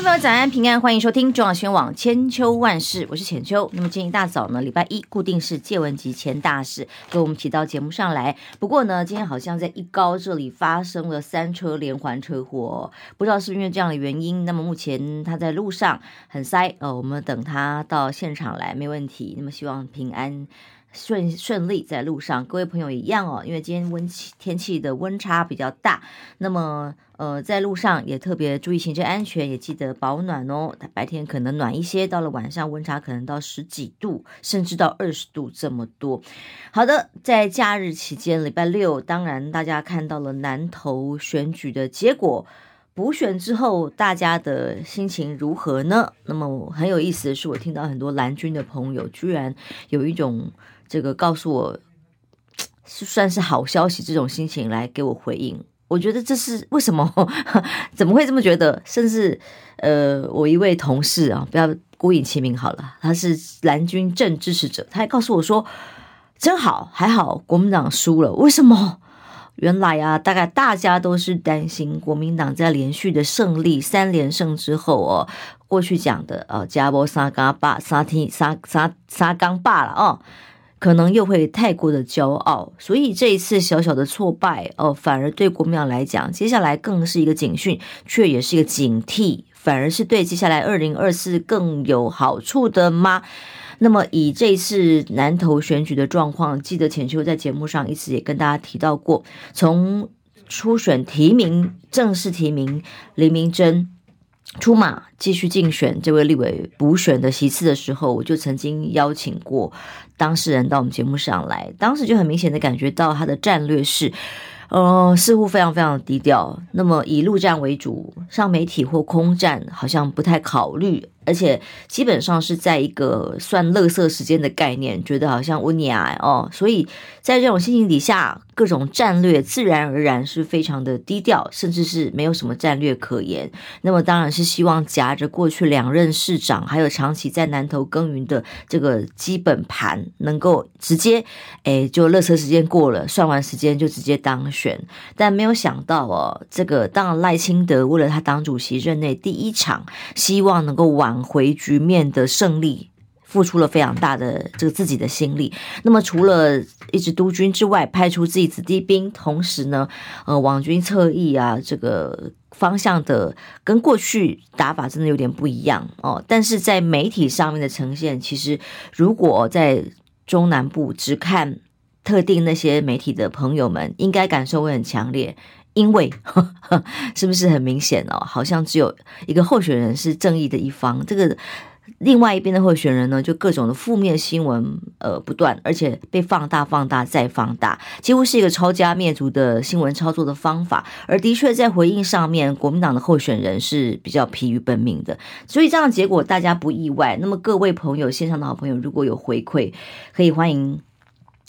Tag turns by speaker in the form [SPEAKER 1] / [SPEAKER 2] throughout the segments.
[SPEAKER 1] 众朋友，早安平安，欢迎收听中央新闻网千秋万事，我是浅秋。那么今天一大早呢，礼拜一固定是借文及前大事，跟我们提到节目上来。不过呢，今天好像在一高这里发生了三车连环车祸，不知道是不是因为这样的原因。那么目前他在路上很塞，呃，我们等他到现场来没问题。那么希望平安。顺顺利在路上，各位朋友一样哦，因为今天温气天气的温差比较大，那么呃在路上也特别注意行车安全，也记得保暖哦。白天可能暖一些，到了晚上温差可能到十几度，甚至到二十度这么多。好的，在假日期间，礼拜六，当然大家看到了南投选举的结果。补选之后，大家的心情如何呢？那么很有意思的是，我听到很多蓝军的朋友居然有一种这个告诉我是算是好消息这种心情来给我回应。我觉得这是为什么？怎么会这么觉得？甚至呃，我一位同事啊，不要孤影其名好了，他是蓝军正支持者，他还告诉我说：“真好，还好国民党输了，为什么？”原来啊，大概大家都是担心国民党在连续的胜利三连胜之后哦，过去讲的呃，加波沙嘎巴沙提沙沙沙冈罢了哦，可能又会太过的骄傲，所以这一次小小的挫败哦，反而对国民党来讲，接下来更是一个警讯，却也是一个警惕，反而是对接下来二零二四更有好处的吗？那么以这次南投选举的状况，记得浅秋在节目上一直也跟大家提到过，从初选提名正式提名林明溱出马继续竞选这位立委补选的席次的时候，我就曾经邀请过当事人到我们节目上来，当时就很明显的感觉到他的战略是。呃，似乎非常非常低调。那么以陆战为主，上媒体或空战好像不太考虑，而且基本上是在一个算乐色时间的概念，觉得好像温雅哦。所以在这种心情底下，各种战略自然而然是非常的低调，甚至是没有什么战略可言。那么当然是希望夹着过去两任市长，还有长期在南投耕耘的这个基本盘，能够直接哎，就乐色时间过了，算完时间就直接当选。但没有想到哦，这个当赖清德为了他党主席任内第一场，希望能够挽回局面的胜利，付出了非常大的这个自己的心力。那么除了一直督军之外，派出自己子弟兵，同时呢，呃，网军侧翼啊，这个方向的跟过去打法真的有点不一样哦。但是在媒体上面的呈现，其实如果在中南部只看。特定那些媒体的朋友们应该感受会很强烈，因为呵呵 是不是很明显哦？好像只有一个候选人是正义的一方，这个另外一边的候选人呢，就各种的负面新闻呃不断，而且被放大、放大再放大，几乎是一个抄家灭族的新闻操作的方法。而的确在回应上面，国民党的候选人是比较疲于奔命的，所以这样的结果大家不意外。那么各位朋友，线上的好朋友，如果有回馈，可以欢迎。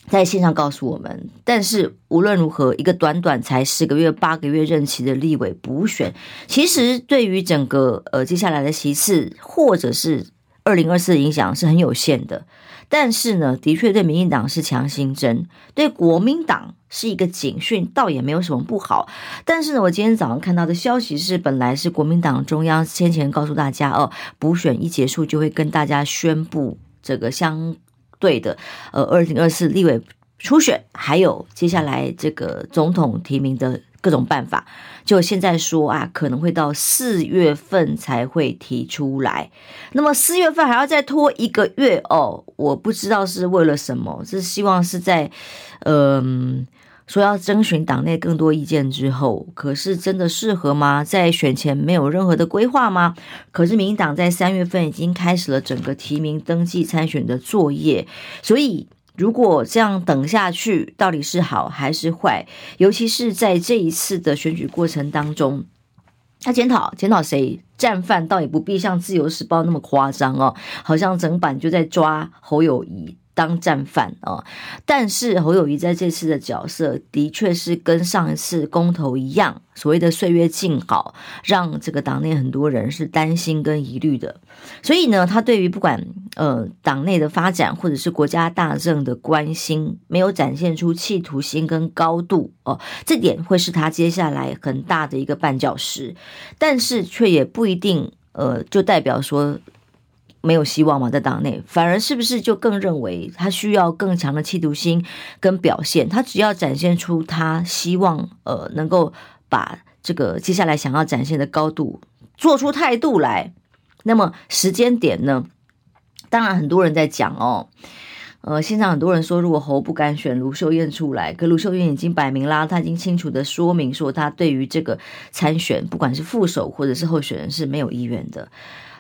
[SPEAKER 1] 在线上告诉我们，但是无论如何，一个短短才十个月、八个月任期的立委补选，其实对于整个呃接下来的席次或者是二零二四的影响是很有限的。但是呢，的确对民进党是强心针，对国民党是一个警讯，倒也没有什么不好。但是呢，我今天早上看到的消息是，本来是国民党中央先前告诉大家哦，补选一结束就会跟大家宣布这个相。对的，呃，二零二四立委初选，还有接下来这个总统提名的各种办法，就现在说啊，可能会到四月份才会提出来。那么四月份还要再拖一个月哦，我不知道是为了什么，是希望是在，嗯、说要征询党内更多意见之后，可是真的适合吗？在选前没有任何的规划吗？可是民党在三月份已经开始了整个提名登记参选的作业，所以如果这样等下去，到底是好还是坏？尤其是在这一次的选举过程当中，他检讨检讨谁？战犯倒也不必像自由时报那么夸张哦，好像整版就在抓侯友宜。当战犯哦。但是侯友宜在这次的角色的确是跟上一次公投一样，所谓的岁月静好，让这个党内很多人是担心跟疑虑的。所以呢，他对于不管呃党内的发展或者是国家大政的关心，没有展现出企图心跟高度哦，这点会是他接下来很大的一个绊脚石。但是却也不一定呃，就代表说。没有希望嘛，在党内反而是不是就更认为他需要更强的企图心跟表现？他只要展现出他希望呃能够把这个接下来想要展现的高度做出态度来，那么时间点呢？当然很多人在讲哦，呃，现场很多人说，如果侯不敢选卢秀燕出来，可卢秀燕已经摆明啦，他已经清楚的说明说他对于这个参选，不管是副手或者是候选人是没有意愿的。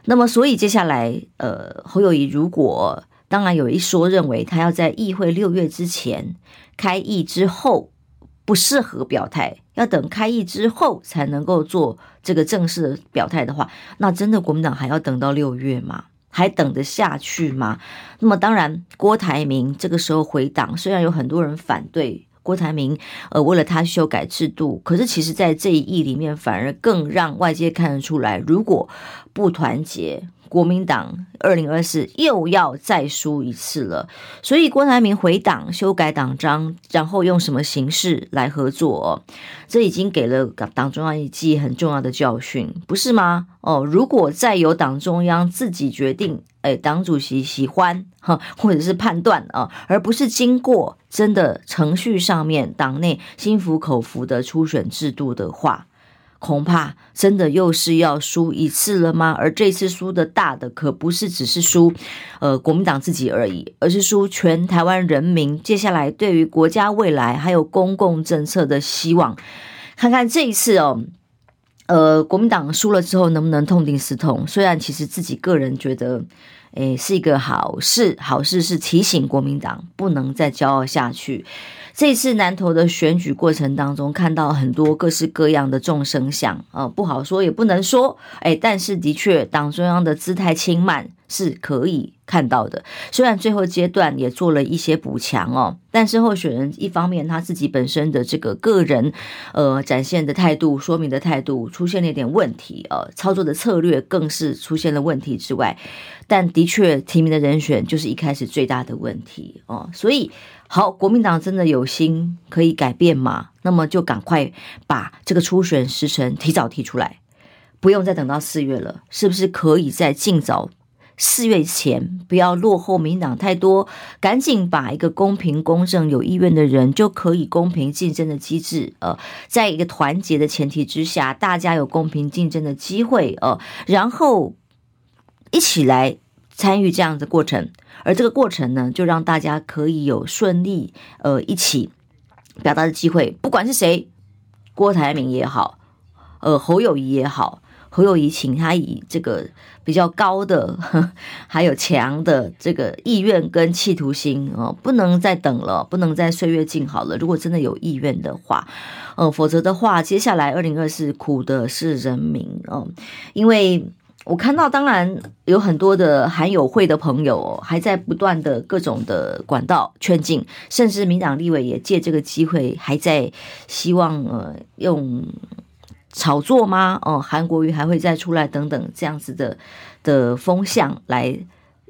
[SPEAKER 1] 那么，所以接下来，呃，侯友宜如果当然有一说认为他要在议会六月之前开议之后不适合表态，要等开议之后才能够做这个正式表态的话，那真的国民党还要等到六月吗？还等得下去吗？那么当然，郭台铭这个时候回党，虽然有很多人反对。郭台铭，呃，为了他修改制度，可是其实，在这一役里面，反而更让外界看得出来，如果不团结。国民党二零二四又要再输一次了，所以郭台铭回党修改党章，然后用什么形式来合作？这已经给了党中央一记很重要的教训，不是吗？哦，如果再由党中央自己决定，哎，党主席喜欢哈，或者是判断啊，而不是经过真的程序上面党内心服口服的初选制度的话。恐怕真的又是要输一次了吗？而这次输的大的可不是只是输，呃，国民党自己而已，而是输全台湾人民。接下来对于国家未来还有公共政策的希望，看看这一次哦，呃，国民党输了之后能不能痛定思痛？虽然其实自己个人觉得，诶，是一个好事，好事是提醒国民党不能再骄傲下去。这次南投的选举过程当中，看到很多各式各样的众生相啊，不好说也不能说，哎，但是的确，党中央的姿态轻慢是可以看到的。虽然最后阶段也做了一些补强哦，但是候选人一方面他自己本身的这个个人呃展现的态度、说明的态度出现了一点问题，呃，操作的策略更是出现了问题之外，但的确提名的人选就是一开始最大的问题哦，所以。好，国民党真的有心可以改变吗？那么就赶快把这个初选时程提早提出来，不用再等到四月了，是不是可以在尽早四月前，不要落后民党太多，赶紧把一个公平、公正、有意愿的人就可以公平竞争的机制，呃，在一个团结的前提之下，大家有公平竞争的机会，呃，然后一起来参与这样的过程。而这个过程呢，就让大家可以有顺利呃一起表达的机会，不管是谁，郭台铭也好，呃侯友宜也好，侯友宜请他以这个比较高的呵 还有强的这个意愿跟企图心哦，不能再等了，不能再岁月静好了。如果真的有意愿的话，呃，否则的话，接下来二零二四苦的是人民哦，因为。我看到，当然有很多的韩友会的朋友还在不断的各种的管道劝进，甚至民党立委也借这个机会还在希望呃用炒作吗？哦，韩国瑜还会再出来等等这样子的的风向来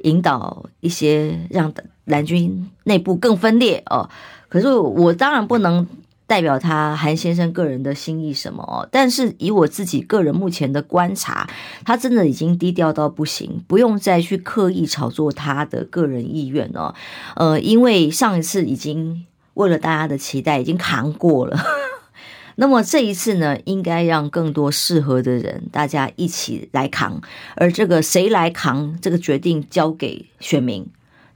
[SPEAKER 1] 引导一些让蓝军内部更分裂哦。可是我当然不能。代表他韩先生个人的心意什么？但是以我自己个人目前的观察，他真的已经低调到不行，不用再去刻意炒作他的个人意愿哦。呃，因为上一次已经为了大家的期待已经扛过了，那么这一次呢，应该让更多适合的人大家一起来扛，而这个谁来扛这个决定交给选民。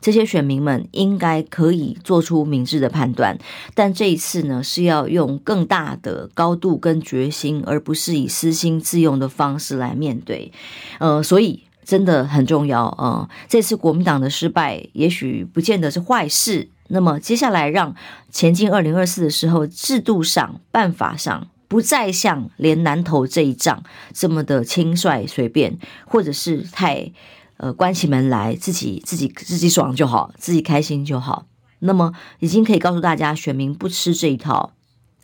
[SPEAKER 1] 这些选民们应该可以做出明智的判断，但这一次呢，是要用更大的高度跟决心，而不是以私心自用的方式来面对。呃，所以真的很重要啊，这次国民党的失败，也许不见得是坏事。那么接下来让前进二零二四的时候，制度上、办法上，不再像连南投这一仗这么的轻率随便，或者是太。呃关起门来自己自己自己爽就好，自己开心就好。那么已经可以告诉大家，选民不吃这一套。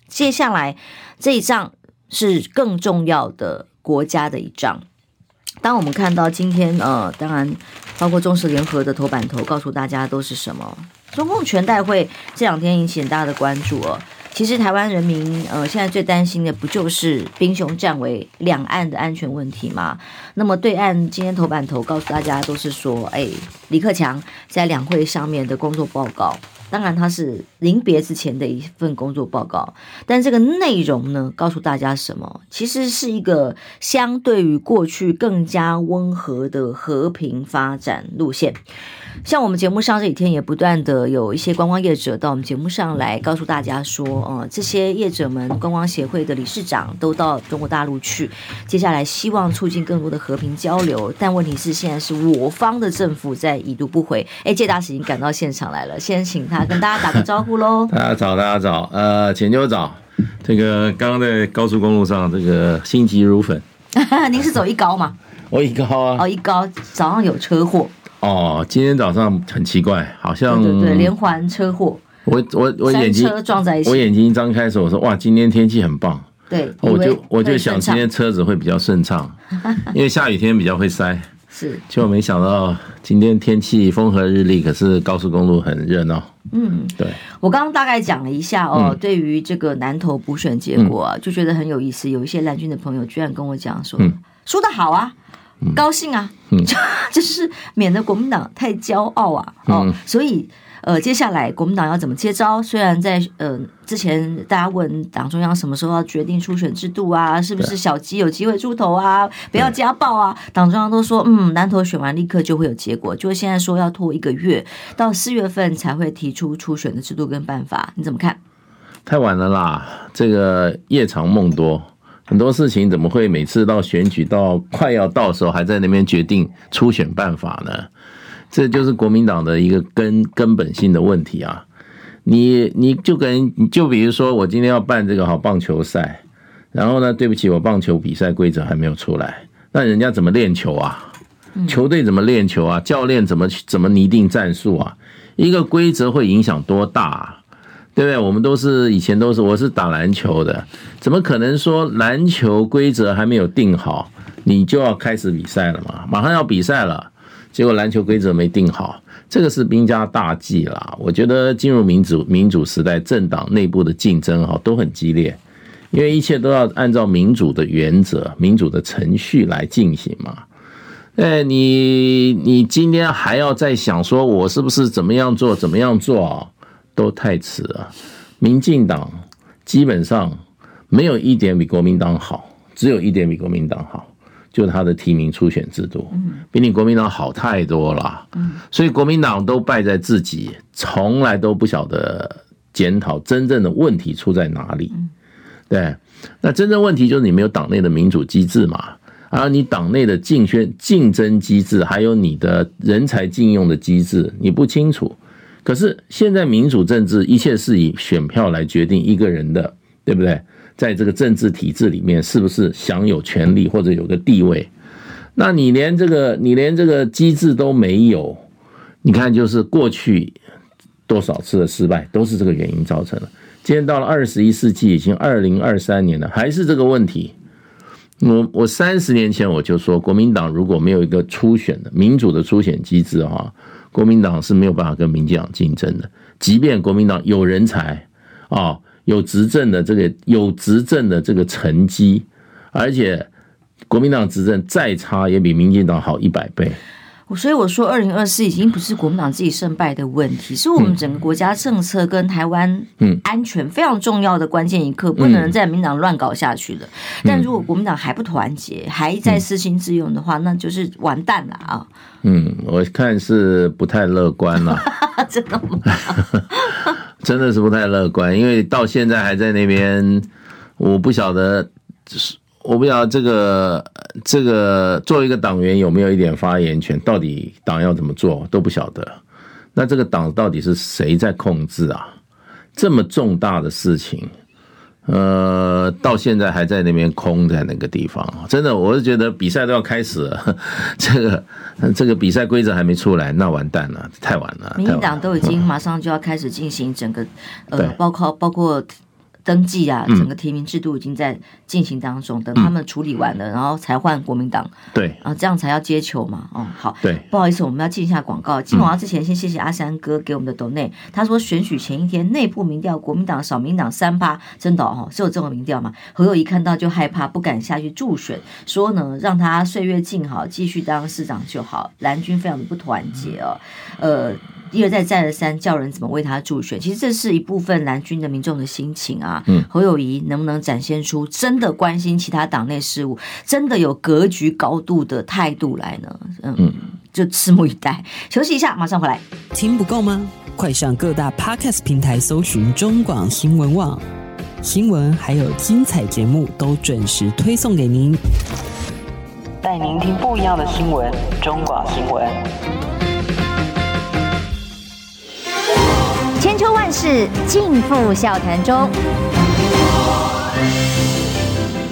[SPEAKER 1] 接下来这一仗是更重要的国家的一仗。当我们看到今天，呃，当然包括中时联合的头版头告诉大家都是什么？中共全代会这两天引起很大的关注哦。其实台湾人民，呃，现在最担心的不就是兵凶战危、两岸的安全问题吗？那么对岸今天头版头告诉大家都是说，哎，李克强在两会上面的工作报告。当然，他是临别之前的一份工作报告，但这个内容呢，告诉大家什么？其实是一个相对于过去更加温和的和平发展路线。像我们节目上这几天也不断的有一些观光业者到我们节目上来告诉大家说，呃，这些业者们观光协会的理事长都到中国大陆去，接下来希望促进更多的和平交流。但问题是，现在是我方的政府在已读不回。哎，介大使已经赶到现场来了，先请他跟大家打个招呼喽。
[SPEAKER 2] 大 家早，大家早，呃，浅秋早。这个刚刚在高速公路上，这个心急如焚。
[SPEAKER 1] 您是走一高吗？
[SPEAKER 2] 我一高啊。
[SPEAKER 1] 哦，一高早上有车祸。
[SPEAKER 2] 哦，今天早上很奇怪，好像
[SPEAKER 1] 对对对，连环车祸。
[SPEAKER 2] 我我我眼睛
[SPEAKER 1] 车撞在一起，
[SPEAKER 2] 我眼睛一张开的时候，我说哇，今天天气很棒。
[SPEAKER 1] 对，
[SPEAKER 2] 我就我就想今天车子会比较顺畅，因为下雨天比较会塞。
[SPEAKER 1] 是，
[SPEAKER 2] 结果没想到今天天气风和日丽，可是高速公路很热闹。
[SPEAKER 1] 嗯，
[SPEAKER 2] 对。
[SPEAKER 1] 我刚刚大概讲了一下哦，嗯、对于这个南投补选结果啊，嗯、就觉得很有意思。有一些蓝军的朋友居然跟我讲说，嗯、说的好啊。高兴啊，嗯、就是免得国民党太骄傲啊，哦，嗯、所以呃，接下来国民党要怎么接招？虽然在呃之前大家问党中央什么时候要决定初选制度啊，是不是小鸡有机会出头啊？不要家暴啊！党中央都说，嗯，南投选完立刻就会有结果，就现在说要拖一个月，到四月份才会提出初选的制度跟办法，你怎么看？
[SPEAKER 2] 太晚了啦，这个夜长梦多。很多事情怎么会每次到选举到快要到时候还在那边决定初选办法呢？这就是国民党的一个根根本性的问题啊！你你就跟就比如说我今天要办这个好棒球赛，然后呢，对不起，我棒球比赛规则还没有出来，那人家怎么练球啊？球队怎么练球啊？教练怎么怎么拟定战术啊？一个规则会影响多大？对不对？我们都是以前都是，我是打篮球的，怎么可能说篮球规则还没有定好，你就要开始比赛了嘛？马上要比赛了，结果篮球规则没定好，这个是兵家大忌啦。我觉得进入民主民主时代，政党内部的竞争哈都很激烈，因为一切都要按照民主的原则、民主的程序来进行嘛。哎，你你今天还要再想说我是不是怎么样做，怎么样做啊？都太迟了，民进党基本上没有一点比国民党好，只有一点比国民党好，就是他的提名初选制度，比你国民党好太多了。所以国民党都败在自己，从来都不晓得检讨真正的问题出在哪里。对，那真正问题就是你没有党内的民主机制嘛，而你党内的竞选竞争机制，还有你的人才禁用的机制，你不清楚。可是现在民主政治一切是以选票来决定一个人的，对不对？在这个政治体制里面，是不是享有权利或者有个地位？那你连这个你连这个机制都没有，你看就是过去多少次的失败都是这个原因造成的。今天到了二十一世纪，已经二零二三年了，还是这个问题。我我三十年前我就说，国民党如果没有一个初选的民主的初选机制哈。国民党是没有办法跟民进党竞争的，即便国民党有人才啊，有执政的这个有执政的这个成绩，而且国民党执政再差也比民进党好一百倍。
[SPEAKER 1] 所以我说，二零二四已经不是国民党自己胜败的问题，是我们整个国家政策跟台湾安全非常重要的关键一刻，不能在民党乱搞下去了。但如果国民党还不团结，还在私心自用的话，那就是完蛋了啊！
[SPEAKER 2] 嗯，我看是不太乐观了。
[SPEAKER 1] 真的吗？
[SPEAKER 2] 真的是不太乐观，因为到现在还在那边，我不晓得是。我不知道这个这个作为一个党员有没有一点发言权？到底党要怎么做都不晓得。那这个党到底是谁在控制啊？这么重大的事情，呃，到现在还在那边空在那个地方，真的，我是觉得比赛都要开始了，这个这个比赛规则还没出来，那完蛋了，太晚了。
[SPEAKER 1] 民进党都已经 马上就要开始进行整个，呃，包括包括。登记啊，整个提名制度已经在进行当中，嗯、等他们处理完了，然后才换国民党。
[SPEAKER 2] 对，
[SPEAKER 1] 啊，这样才要接球嘛。哦，好。
[SPEAKER 2] 对，
[SPEAKER 1] 不好意思，我们要进一下广告。进广告之前，先谢谢阿三哥给我们的抖内。他说选举前一天内部民调，国民党少民党三八，真的哦，是有这种民调吗？何友一看到就害怕，不敢下去助选，说呢，让他岁月静好，继续当市长就好。蓝军非常的不团结哦，呃。一而再，再而三叫人怎么为他助选？其实这是一部分蓝军的民众的心情啊。嗯，侯友宜能不能展现出真的关心其他党内事务，真的有格局高度的态度来呢？嗯，就拭目以待。休息一下，马上回来。
[SPEAKER 3] 听不够吗？快上各大 Podcast 平台搜寻中广新闻网新闻，还有精彩节目都准时推送给您，带您听不一样的新闻。中广新闻。
[SPEAKER 1] 千秋万世尽付笑谈中，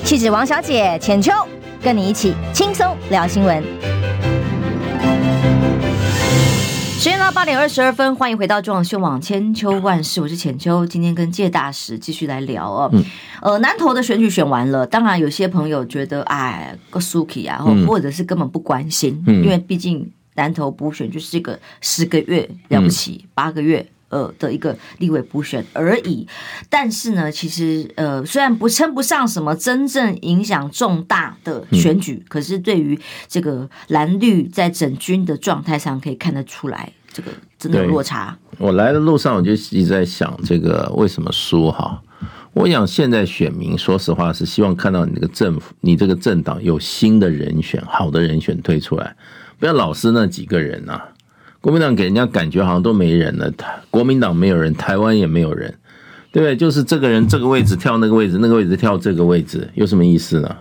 [SPEAKER 1] 气质王小姐浅秋，跟你一起轻松聊新闻。时间到八点二十二分，欢迎回到中广新闻网千秋万世，我是浅秋，今天跟介大使继续来聊哦。嗯、呃，南投的选举选完了，当然有些朋友觉得哎，个 Suki 啊，或或者是根本不关心，嗯、因为毕竟南投补选就是一个十个月了不起，八、嗯、个月。呃的一个立委补选而已，但是呢，其实呃虽然不称不上什么真正影响重大的选举，嗯、可是对于这个蓝绿在整军的状态上可以看得出来，这个真的有落差。
[SPEAKER 2] 我来的路上我就一直在想，这个为什么输哈？我想现在选民说实话是希望看到你这个政府，你这个政党有新的人选，好的人选推出来，不要老是那几个人呐、啊。国民党给人家感觉好像都没人了，国民党没有人，台湾也没有人，对不对？就是这个人这个位置跳那个位置，那个位置跳这个位置，有什么意思呢？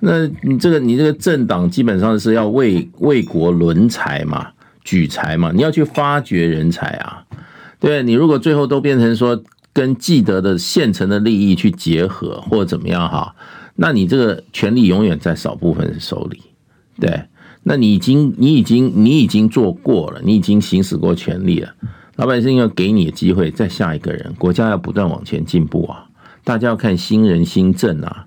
[SPEAKER 2] 那你这个你这个政党基本上是要为为国轮才嘛，举才嘛，你要去发掘人才啊，对，你如果最后都变成说跟既得的现成的利益去结合或者怎么样哈，那你这个权力永远在少部分人手里，对。那你已经，你已经，你已经做过了，你已经行使过权利了。老百姓要给你的机会，再下一个人，国家要不断往前进步啊！大家要看新人新政啊。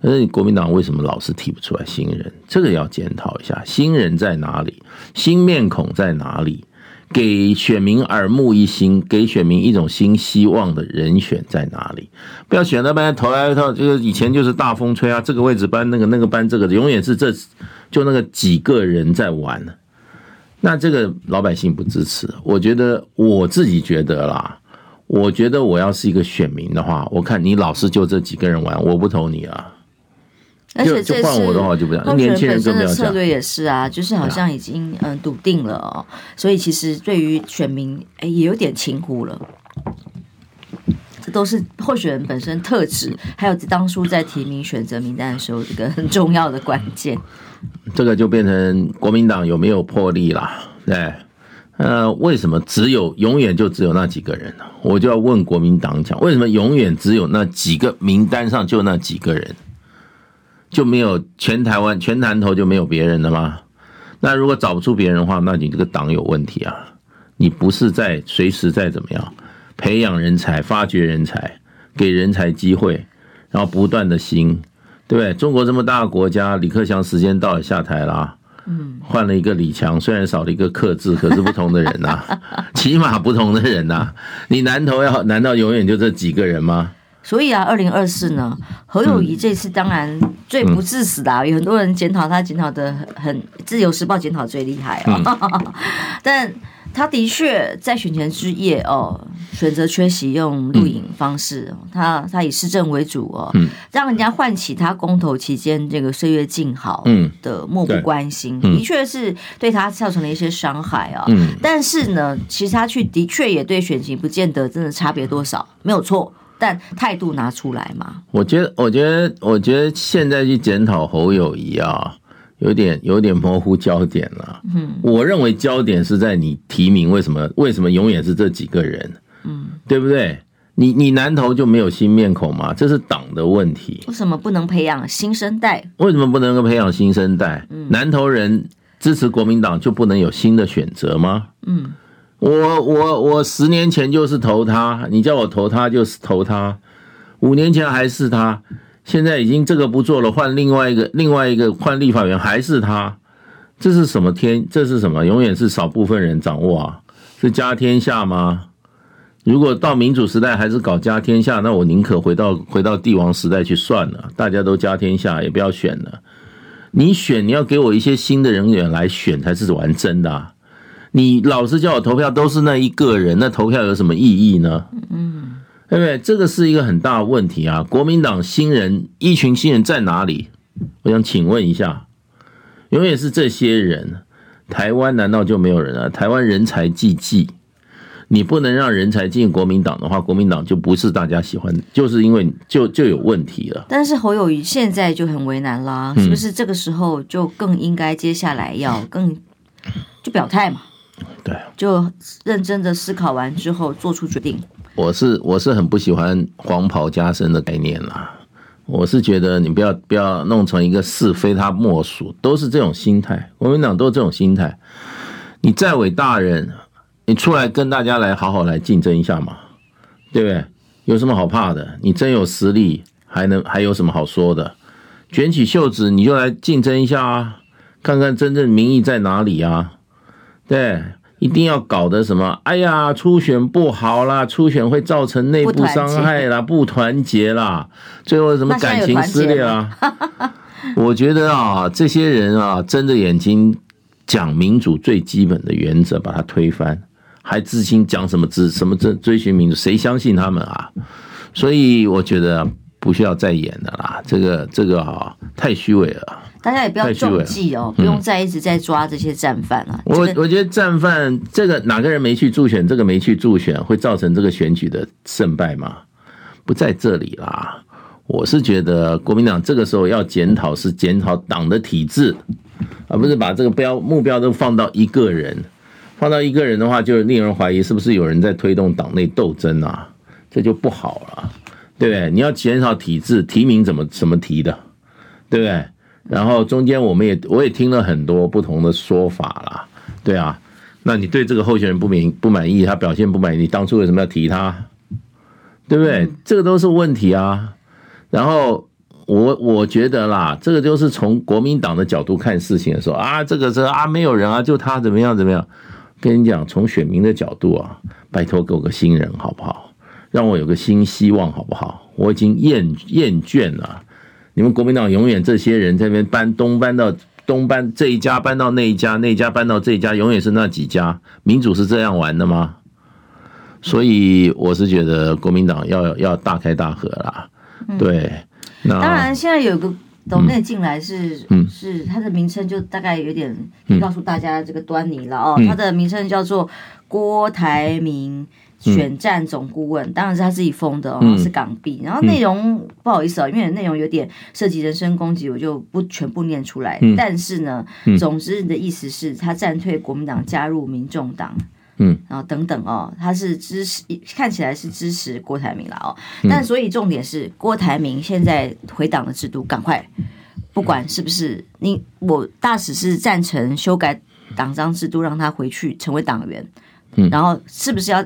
[SPEAKER 2] 可是国民党为什么老是提不出来新人？这个要检讨一下，新人在哪里？新面孔在哪里？给选民耳目一新，给选民一种新希望的人选在哪里？不要选那边投来投，这个以前就是大风吹啊，这个位置搬那个，那个搬这个，永远是这。就那个几个人在玩，那这个老百姓不支持。我觉得我自己觉得啦，我觉得我要是一个选民的话，我看你老是就这几个人玩，我不投你啊。
[SPEAKER 1] 而且这
[SPEAKER 2] 换我的话就不讲，年轻人更不要讲。
[SPEAKER 1] 策略也是啊，就是好像已经嗯笃定了哦，所以其实对于选民哎也有点轻忽了。这都是候选人本身特质，还有当初在提名选择名单的时候，一个很重要的关键。
[SPEAKER 2] 这个就变成国民党有没有魄力啦？对，呃，为什么只有永远就只有那几个人呢？我就要问国民党讲，为什么永远只有那几个名单上就那几个人，就没有全台湾全南投就没有别人了吗？那如果找不出别人的话，那你这个党有问题啊！你不是在随时在怎么样？培养人才，发掘人才，给人才机会，然后不断的新，对不对？中国这么大的国家，李克强时间到了下台了，啊嗯，换了一个李强，虽然少了一个克制，可是不同的人呐、啊，起码不同的人呐、啊。你南投要难道永远就这几个人吗？
[SPEAKER 1] 所以啊，二零二四呢，何友谊这次当然最不致死的、有很多人检讨他检讨的很，自由时报检讨最厉害哦，嗯、但。他的确在选前之夜哦，选择缺席用录影方式，嗯、他他以市政为主哦，嗯、让人家唤起他公投期间这个岁月静好的漠不关心，嗯、的确是对他造成了一些伤害啊、哦。嗯、但是呢，其实他去的确也对选情不见得真的差别多少，没有错。但态度拿出来嘛？
[SPEAKER 2] 我觉得，我觉得，我觉得现在去检讨侯友谊啊。有点有点模糊焦点了。嗯，我认为焦点是在你提名为什么为什么永远是这几个人？嗯，对不对？你你南投就没有新面孔吗？这是党的问题。
[SPEAKER 1] 为什么不能培养新生代？
[SPEAKER 2] 为什么不能够培养新生代？嗯，南投人支持国民党就不能有新的选择吗？嗯，我我我十年前就是投他，你叫我投他就是投他，五年前还是他，现在已经这个不做了，换另外一个另外一个换立法院还是他，这是什么天？这是什么？永远是少部分人掌握啊？是家天下吗？如果到民主时代还是搞家天下，那我宁可回到回到帝王时代去算了。大家都家天下，也不要选了。你选，你要给我一些新的人员来选才是玩真的啊。你老是叫我投票，都是那一个人，那投票有什么意义呢？嗯，对不对？这个是一个很大的问题啊。国民党新人一群新人在哪里？我想请问一下，永远是这些人。台湾难道就没有人啊？台湾人才济济。你不能让人才进国民党的话，国民党就不是大家喜欢的，就是因为就就有问题了。
[SPEAKER 1] 但是侯友谊现在就很为难啦，是不是？这个时候就更应该接下来要更就表态嘛？
[SPEAKER 2] 对，
[SPEAKER 1] 就认真的思考完之后做出决定。
[SPEAKER 2] 我是我是很不喜欢黄袍加身的概念啦，我是觉得你不要不要弄成一个是非他莫属，都是这种心态，国民党都是这种心态。你再伟大人。你出来跟大家来好好来竞争一下嘛，对不对？有什么好怕的？你真有实力，还能还有什么好说的？卷起袖子你就来竞争一下啊，看看真正民意在哪里啊？对，一定要搞得什么？哎呀，初选不好啦，初选会造成内部伤害啦，不团结啦，最后什么感情撕裂啊？我觉得啊，这些人啊，睁着眼睛讲民主最基本的原则，把它推翻。还自信讲什么追什么追追寻民主，谁相信他们啊？所以我觉得不需要再演的啦，这个这个啊太虚伪了。
[SPEAKER 1] 大家也不要中计哦，不用再一直在抓这些战犯了。
[SPEAKER 2] 我我觉得战犯这个哪个人没去助选，这个没去助选，会造成这个选举的胜败吗？不在这里啦。我是觉得国民党这个时候要检讨，是检讨党的体制，而不是把这个标目标都放到一个人。放到一个人的话，就令人怀疑是不是有人在推动党内斗争啊？这就不好了，对不对？你要减少体制，提名怎么怎么提的，对不对？然后中间我们也我也听了很多不同的说法啦，对啊。那你对这个候选人不满不满意，他表现不满意，你当初为什么要提他？对不对？这个都是问题啊。然后我我觉得啦，这个就是从国民党的角度看事情的时候啊，这个是啊，没有人啊，就他怎么样怎么样。跟你讲，从选民的角度啊，拜托给我个新人好不好？让我有个新希望好不好？我已经厌厌倦了，你们国民党永远这些人这边搬东搬到东搬这一家搬到那一家，那一家搬到这一家，永远是那几家。民主是这样玩的吗？所以我是觉得国民党要要大开大合啦。对，那
[SPEAKER 1] 当然现在有个。董内进来是、嗯、是它的名称就大概有点告诉大家这个端倪了哦，它的名称叫做郭台铭选战总顾问，当然是他自己封的哦，是港币。然后内容不好意思啊，因为内容有点涉及人身攻击，我就不全部念出来。但是呢，总之你的意思是他战退国民党，加入民众党。嗯，然后等等哦，他是支持，看起来是支持郭台铭了哦。但所以重点是郭台铭现在回党的制度，赶快，不管是不是你，我大使是赞成修改党章制度，让他回去成为党员。嗯，然后是不是要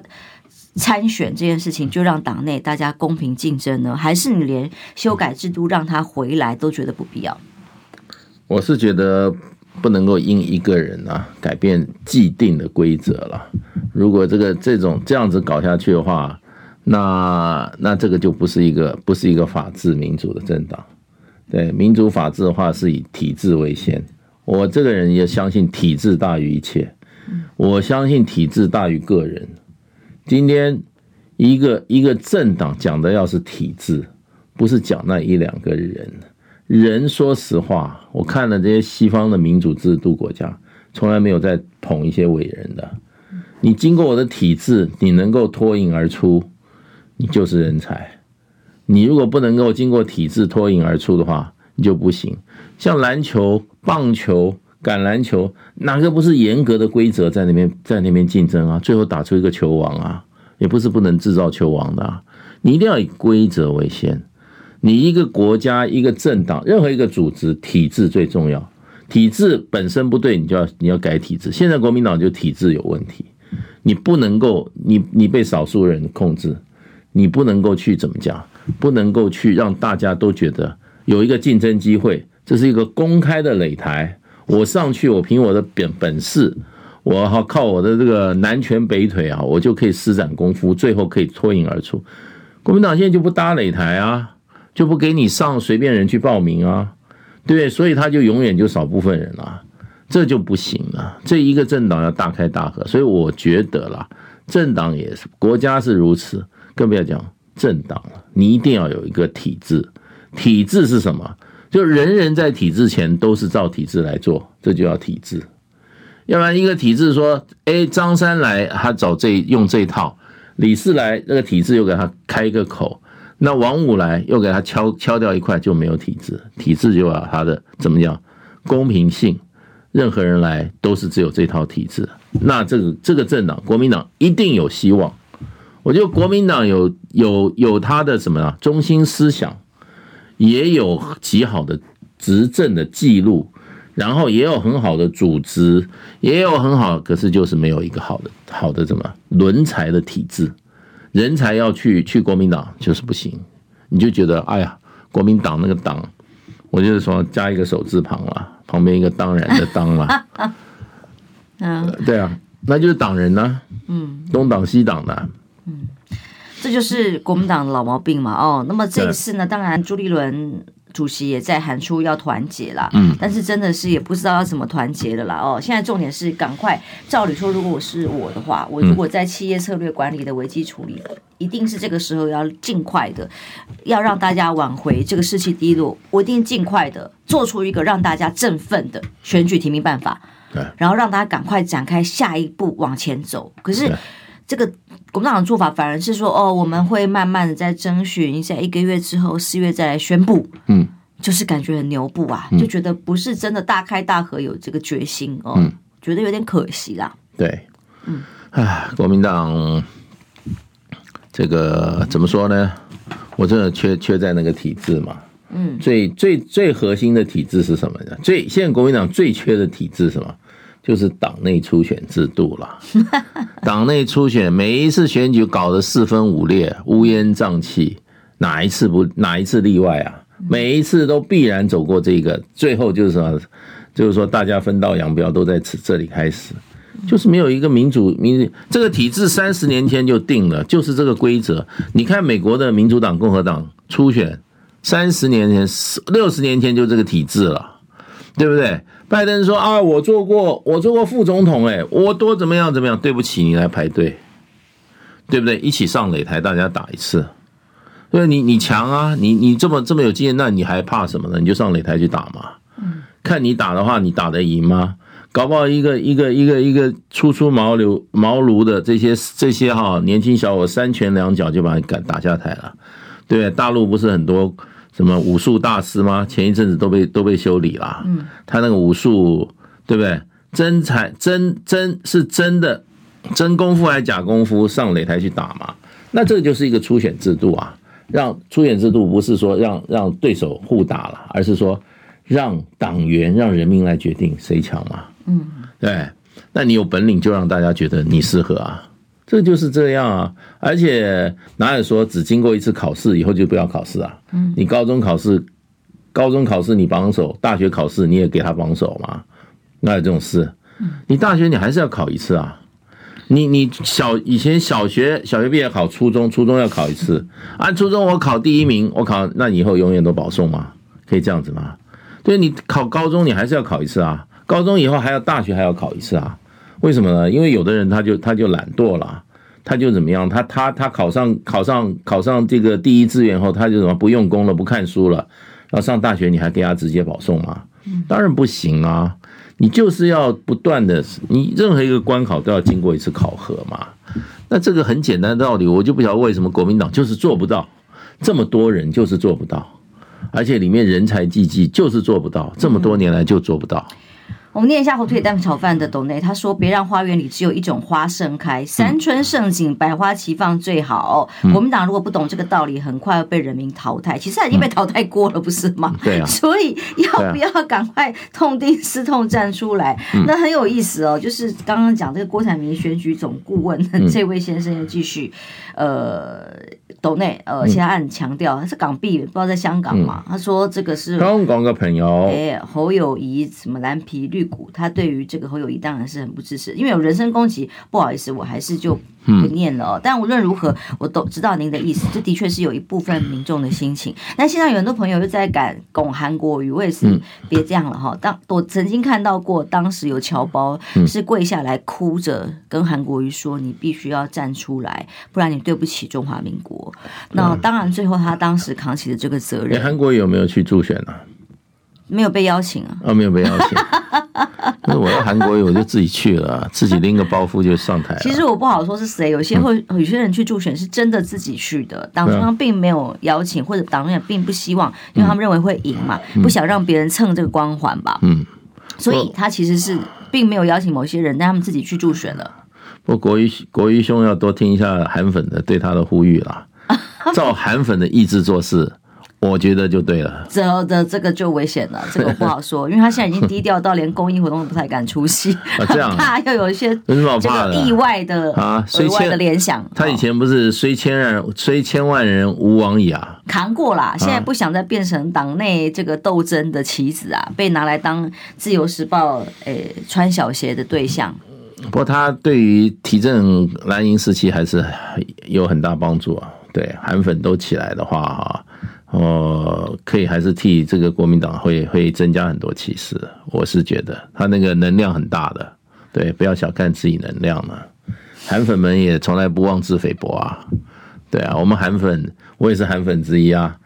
[SPEAKER 1] 参选这件事情，就让党内大家公平竞争呢？还是你连修改制度让他回来都觉得不必要？
[SPEAKER 2] 我是觉得。不能够因一个人啊改变既定的规则了。如果这个这种这样子搞下去的话，那那这个就不是一个不是一个法治民主的政党。对，民主法治的话是以体制为先。我这个人也相信体制大于一切，我相信体制大于个人。今天一个一个政党讲的要是体制，不是讲那一两个人。人说实话，我看了这些西方的民主制度国家，从来没有在捧一些伟人的。你经过我的体制，你能够脱颖而出，你就是人才。你如果不能够经过体制脱颖而出的话，你就不行。像篮球、棒球、橄榄球，哪个不是严格的规则在那边在那边竞争啊？最后打出一个球王啊，也不是不能制造球王的啊。你一定要以规则为先。你一个国家、一个政党、任何一个组织，体制最重要。体制本身不对，你就要你要改体制。现在国民党就体制有问题，你不能够，你你被少数人控制，你不能够去怎么讲，不能够去让大家都觉得有一个竞争机会，这是一个公开的擂台。我上去，我凭我的本本事，我好靠我的这个南拳北腿啊，我就可以施展功夫，最后可以脱颖而出。国民党现在就不搭擂台啊。就不给你上随便人去报名啊，对不对？所以他就永远就少部分人了，这就不行了。这一个政党要大开大合，所以我觉得啦，政党也是，国家是如此，更不要讲政党了。你一定要有一个体制，体制是什么？就人人在体制前都是照体制来做，这就叫体制。要不然一个体制说，哎，张三来他找这用这套，李四来那个体制又给他开一个口。那王五来又给他敲敲掉一块，就没有体制，体制就要他的怎么讲公平性，任何人来都是只有这套体制。那这个这个政党国民党一定有希望。我觉得国民党有有有他的什么啊中心思想，也有极好的执政的记录，然后也有很好的组织，也有很好，可是就是没有一个好的好的什么人才的体制。人才要去去国民党就是不行，你就觉得哎呀，国民党那个党，我就是说加一个手字旁了，旁边一个当然的当了，嗯，对啊，那就是党人呢，嗯，东党西党的，
[SPEAKER 1] 嗯，这就是国民党的老毛病嘛，哦，那么这一次呢，当然朱立伦。主席也在喊出要团结啦，嗯，但是真的是也不知道要怎么团结的啦哦。现在重点是赶快，照理说，如果我是我的话，我如果在企业策略管理的危机处理，一定是这个时候要尽快的，要让大家挽回这个士气低落，我一定尽快的做出一个让大家振奋的选举提名办法，对，然后让大家赶快展开下一步往前走。可是这个国民党的做法反而是说，哦，我们会慢慢的再征询，在一个月之后，四月再来宣布。嗯，就是感觉很牛步啊，就觉得不是真的大开大合有这个决心哦，嗯、觉得有点可惜啦。
[SPEAKER 2] 对，嗯，唉，国民党这个怎么说呢？我真的缺缺在那个体制嘛。嗯，最最最核心的体制是什么呢？最现在国民党最缺的体制是什么？就是党内初选制度了，党内初选每一次选举搞得四分五裂、乌烟瘴气，哪一次不哪一次例外啊？每一次都必然走过这个，最后就是什么？就是说大家分道扬镳，都在此这里开始，就是没有一个民主民这个体制，三十年前就定了，就是这个规则。你看美国的民主党、共和党初选，三十年前、六十年前就这个体制了，对不对？拜登说啊，我做过，我做过副总统，哎，我多怎么样怎么样？对不起，你来排队，对不对？一起上擂台，大家打一次。对，你你强啊，你你这么这么有经验，那你还怕什么呢？你就上擂台去打嘛。嗯，看你打的话，你打得赢吗？搞不好一个一个一个一个初出茅庐茅庐的这些这些哈年轻小伙，三拳两脚就把你赶打下台了。对，大陆不是很多。什么武术大师吗？前一阵子都被都被修理了。嗯，他那个武术，对不对？真才真真是真的真功夫还是假功夫？上擂台去打嘛？那这个就是一个初选制度啊。让初选制度不是说让让对手互打了，而是说让党员让人民来决定谁强嘛。嗯，对。那你有本领就让大家觉得你适合啊。这就是这样啊，而且哪有说只经过一次考试以后就不要考试啊？嗯，你高中考试，高中考试你榜首，大学考试你也给他榜首吗？哪有这种事？你大学你还是要考一次啊？你你小以前小学小学毕业考初中，初中要考一次，按初中我考第一名，我考那你以后永远都保送吗？可以这样子吗？对，你考高中你还是要考一次啊？高中以后还要大学还要考一次啊？为什么呢？因为有的人他就他就懒惰了，他就怎么样？他他他考上考上考上这个第一志愿后，他就什么不用功了，不看书了，然后上大学你还给他直接保送吗？当然不行啊！你就是要不断的，你任何一个关考都要经过一次考核嘛。那这个很简单的道理，我就不晓得为什么国民党就是做不到，这么多人就是做不到，而且里面人才济济就是做不到，这么多年来就做不到。
[SPEAKER 1] 我们念一下火腿蛋炒饭的斗内，他说：“别让花园里只有一种花盛开，山春盛景，百花齐放最好。国民党如果不懂这个道理，很快要被人民淘汰。其实他已经被淘汰过了，不是吗？
[SPEAKER 2] 对啊。
[SPEAKER 1] 所以要不要赶快痛定思痛站出来？那很有意思哦。就是刚刚讲这个郭台铭选举总顾问这位先生又继续呃斗内呃，其他案强调他是港币，不知道在香港嘛？他说这个是
[SPEAKER 2] 香港的朋友，
[SPEAKER 1] 哎，侯友谊什么蓝皮绿。”他对于这个侯友谊当然是很不支持，因为有人身攻击，不好意思，我还是就不念了哦。但无论如何，我都知道您的意思，这的确是有一部分民众的心情。那现在有很多朋友又在敢拱韩国瑜，我也是别这样了哈。当我曾经看到过，当时有侨胞是跪下来哭着跟韩国瑜说：“你必须要站出来，不然你对不起中华民国。”那当然，最后他当时扛起了这个责任。
[SPEAKER 2] 韩国瑜有没有去助选呢？
[SPEAKER 1] 没有被邀请啊！
[SPEAKER 2] 啊，没有被邀请。那我要韩国，我就自己去了，自己拎个包袱就上台了。
[SPEAKER 1] 其实我不好说是谁，有些会有些人去助选是真的自己去的，党中央并没有邀请，或者党中央并不希望，因为他们认为会赢嘛，不想让别人蹭这个光环吧。嗯，所以他其实是并没有邀请某些人，但他们自己去助选了。
[SPEAKER 2] 不过国瑜国瑜兄要多听一下韩粉的对他的呼吁啦，照韩粉的意志做事。我觉得就对了，
[SPEAKER 1] 这的这个就危险了，这个不好说，因为他现在已经低调到连公益活动都不太敢出席，
[SPEAKER 2] 啊、这样
[SPEAKER 1] 怕又有一些
[SPEAKER 2] 有什么怕的
[SPEAKER 1] 意外的啊，虽千的联想。
[SPEAKER 2] 他以前不是虽千人虽千万人吾往矣啊，
[SPEAKER 1] 扛过啦，现在不想再变成党内这个斗争的棋子啊，被拿来当自由时报诶穿小鞋的对象。
[SPEAKER 2] 不过他对于提振蓝营士气还是有很大帮助啊，对韩粉都起来的话哈。哦，可以还是替这个国民党会会增加很多气势，我是觉得他那个能量很大的，对，不要小看自己能量了。韩粉们也从来不妄自菲薄啊，对啊，我们韩粉，我也是韩粉之一啊。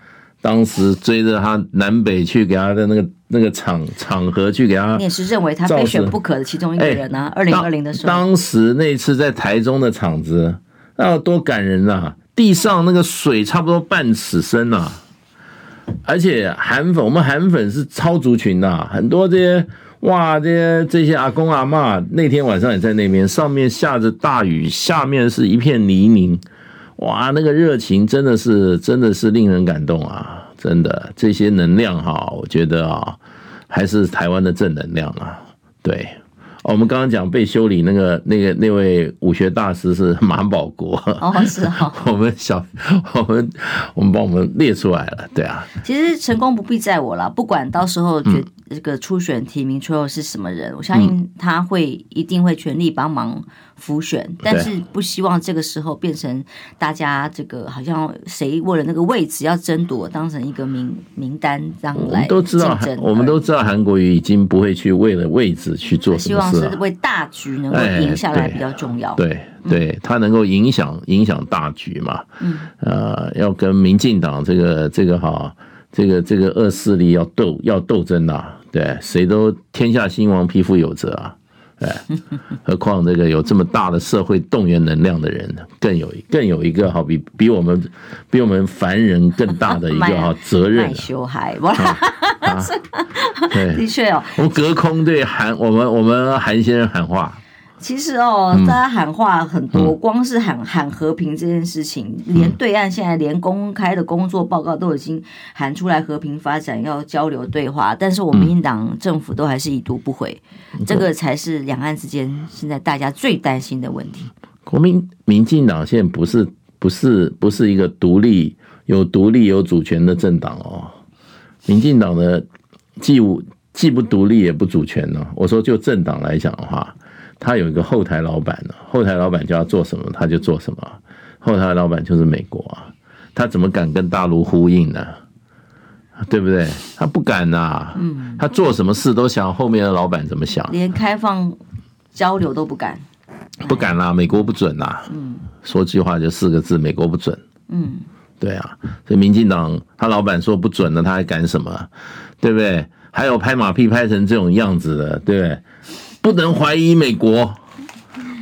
[SPEAKER 2] 当时追着他南北去给他的那个那个场场合去给他，
[SPEAKER 1] 你也是认为他非选不可的其中一个人啊？二零二零的时候，
[SPEAKER 2] 当时那次在台中的场子，那有多感人啊！地上那个水差不多半尺深啊。而且韩粉，我们韩粉是超族群呐、很多这些哇，这些这些阿公阿嬷那天晚上也在那边，上面下着大雨，下面是一片泥泞，哇，那个热情真的是真的是令人感动啊！真的，这些能量哈，我觉得啊，还是台湾的正能量啊，对。我们刚刚讲被修理那个那个那位武学大师是马保国
[SPEAKER 1] 哦，是哦，
[SPEAKER 2] 我们小我们我们帮我们列出来了，对啊。
[SPEAKER 1] 其实成功不必在我了，不管到时候决这个初选提名最后是什么人，我相信他会一定会全力帮忙。辅选，但是不希望这个时候变成大家这个好像谁为了那个位置要争夺，当成一个名名单这样来
[SPEAKER 2] 都知道，我们都知道韩国瑜已经不会去为了位置去做什么事，啊，希望
[SPEAKER 1] 是为大局能够赢下来比较重要。
[SPEAKER 2] 哎、对对，对，他能够影响影响大局嘛。嗯，呃，要跟民进党这个这个哈这个这个恶势力要斗要斗争呐，啊。对，谁都天下兴亡，匹夫有责啊。哎，何况这个有这么大的社会动员能量的人，更有更有一个好比比我们比我们凡人更大的一个哈责任。
[SPEAKER 1] 修海，啊 啊、对，的确哦，
[SPEAKER 2] 我们隔空对韩我们我们韩先生喊话。
[SPEAKER 1] 其实哦，大家喊话很多，嗯、光是喊喊和平这件事情，嗯，连对岸现在连公开的工作报告都已经喊出来和平发展，要交流对话，但是我们民进党政府都还是已读不回，嗯，这个才是两岸之间现在大家最担心的问题。
[SPEAKER 2] 国民民进党现在不是不是不是一个独立有独立有主权的政党哦，民进党的既无既不独立也不主权呢，哦。我说就政党来讲的话。他有一个后台老板呢，后台老板叫他做什么他就做什么，后台老板就是美国啊，他怎么敢跟大陆呼应呢？对不对？他不敢呐，嗯，他做什么事都想后面的老板怎么想，
[SPEAKER 1] 连开放交流都不敢，
[SPEAKER 2] 不敢啦，美国不准啦，嗯，说句话就四个字，美国不准，嗯，对啊，所以民进党他老板说不准了，他还敢什么？对不对？还有拍马屁拍成这种样子的，对不对？不能怀疑美国，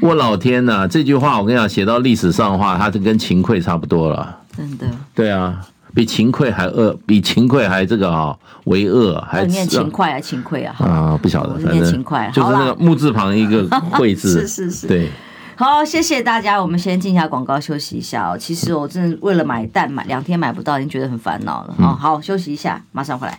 [SPEAKER 2] 我老天呐！这句话我跟你讲，写到历史上的话，它就跟秦桧差不多了。
[SPEAKER 1] 真的。
[SPEAKER 2] 对啊，比秦桧还恶，比秦桧还这个啊为恶，还
[SPEAKER 1] 念秦桧啊，秦桧啊，
[SPEAKER 2] 啊不晓得，反正
[SPEAKER 1] 勤快，
[SPEAKER 2] 就是那个木字旁一个桧字，
[SPEAKER 1] 是是是，
[SPEAKER 2] 对。
[SPEAKER 1] 好，谢谢大家，我们先进一下广告，休息一下哦。其实我真的为了买蛋买两天买不到，已经觉得很烦恼了。好好休息一下，马上回来。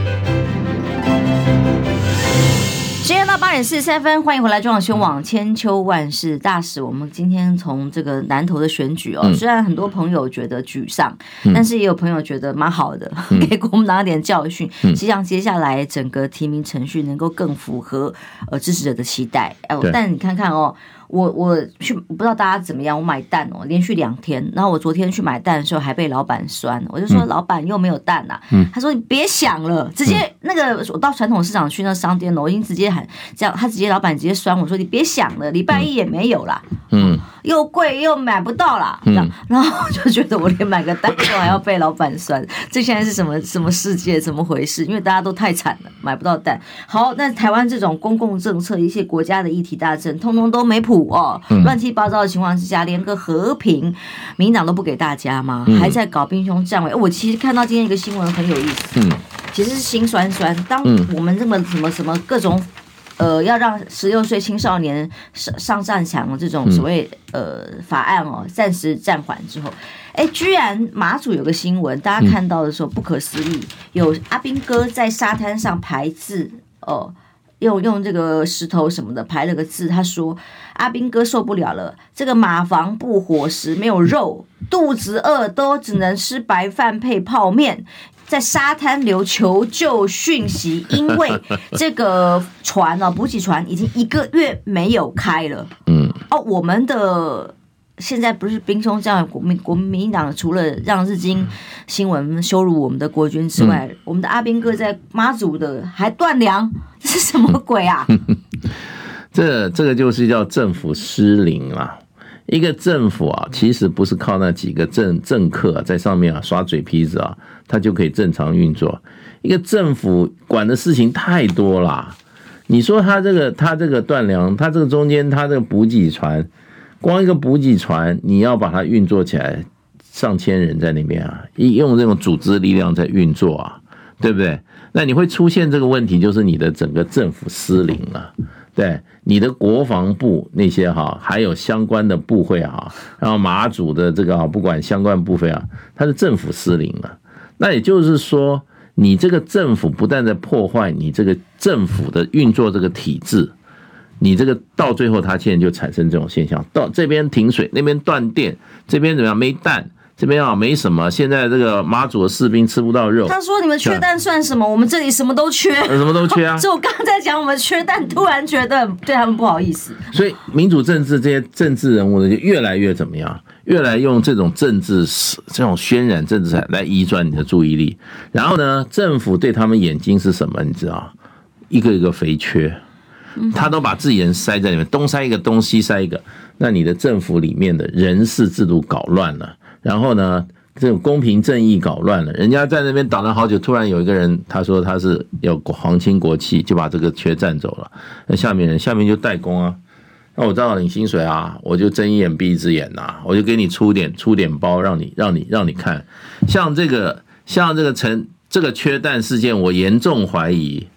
[SPEAKER 1] 时间到八点四十三分，欢迎回来中广新闻网千秋万世大使。我们今天从这个南投的选举哦，虽然很多朋友觉得沮丧，但是也有朋友觉得蛮好的，给国民党一点教训，希望接下来整个提名程序能够更符合呃支持者的期待。哎，但你看看哦。我我去，不知道大家怎么样。我买蛋哦，连续两天。然后我昨天去买蛋的时候，还被老板酸。我就说：“老板又没有蛋呐、啊。嗯”他说：“你别想了，直接那个我到传统市场去那商店了，我已经直接喊这样。他直接老板直接酸我说：‘你别想了，礼拜一也没有啦。’嗯。又贵又买不到啦，然后就觉得我连买个蛋都还要被老板酸，这现在是什么什么世界？怎么回事？因为大家都太惨了，买不到蛋。好，那台湾这种公共政策，一些国家的议题大政，通通都没谱哦，乱七八糟的情况之下，连个和平民党都不给大家吗？还在搞兵凶战危。我其实看到今天一个新闻很有意思，嗯，其实是心酸酸。当我们这么什么什么各种。呃，要让十六岁青少年上上战场的这种所谓呃法案哦，暂时暂缓之后，哎，居然马祖有个新闻，大家看到的时候不可思议，有阿兵哥在沙滩上排字哦，用用这个石头什么的排了个字，他说阿兵哥受不了了，这个马房不伙食，没有肉，肚子饿都只能吃白饭配泡面。在沙滩留求救讯息，因为这个船啊，补给船已经一个月没有开了。嗯，哦，我们的现在不是兵凶战危，国民国民党除了让日经新闻羞辱我们的国军之外，嗯、我们的阿兵哥在妈祖的还断粮，这是什么鬼啊？
[SPEAKER 2] 这这个就是叫政府失灵了。一个政府啊，其实不是靠那几个政政客在上面啊耍嘴皮子啊，他就可以正常运作。一个政府管的事情太多了。你说他这个他这个断粮，他这个中间他这个补给船，光一个补给船，你要把它运作起来，上千人在那边啊，一用这种组织力量在运作啊，对不对？那你会出现这个问题，就是你的整个政府失灵了。对你的国防部那些哈，还有相关的部会啊，然后马祖的这个啊，不管相关部会啊，它是政府失灵了。那也就是说，你这个政府不但在破坏你这个政府的运作这个体制，你这个到最后，它现在就产生这种现象，到这边停水，那边断电，这边怎么样？没蛋。这边啊没什么，现在这个马祖的士兵吃不到肉。
[SPEAKER 1] 他说：“你们缺蛋算什么？我们这里什么都缺，
[SPEAKER 2] 什么都缺啊！”
[SPEAKER 1] 所以我刚刚在讲我们缺蛋，突然觉得对他们不好意思。
[SPEAKER 2] 所以民主政治这些政治人物呢，就越来越怎么样？越来用这种政治这种渲染政治来移转你的注意力。然后呢，政府对他们眼睛是什么？你知道？一个一个肥缺，他都把自己人塞在里面，东塞一个，东西塞一个。那你的政府里面的人事制度搞乱了。然后呢，这种公平正义搞乱了，人家在那边挡了好久，突然有一个人他说他是要皇亲国戚，就把这个缺占走了。那下面人下面就代工啊，那我知道领薪水啊，我就睁一眼闭一只眼呐，我就给你出点出点包，让你让你让你看。像这个像这个陈这个缺蛋事件，我严重怀疑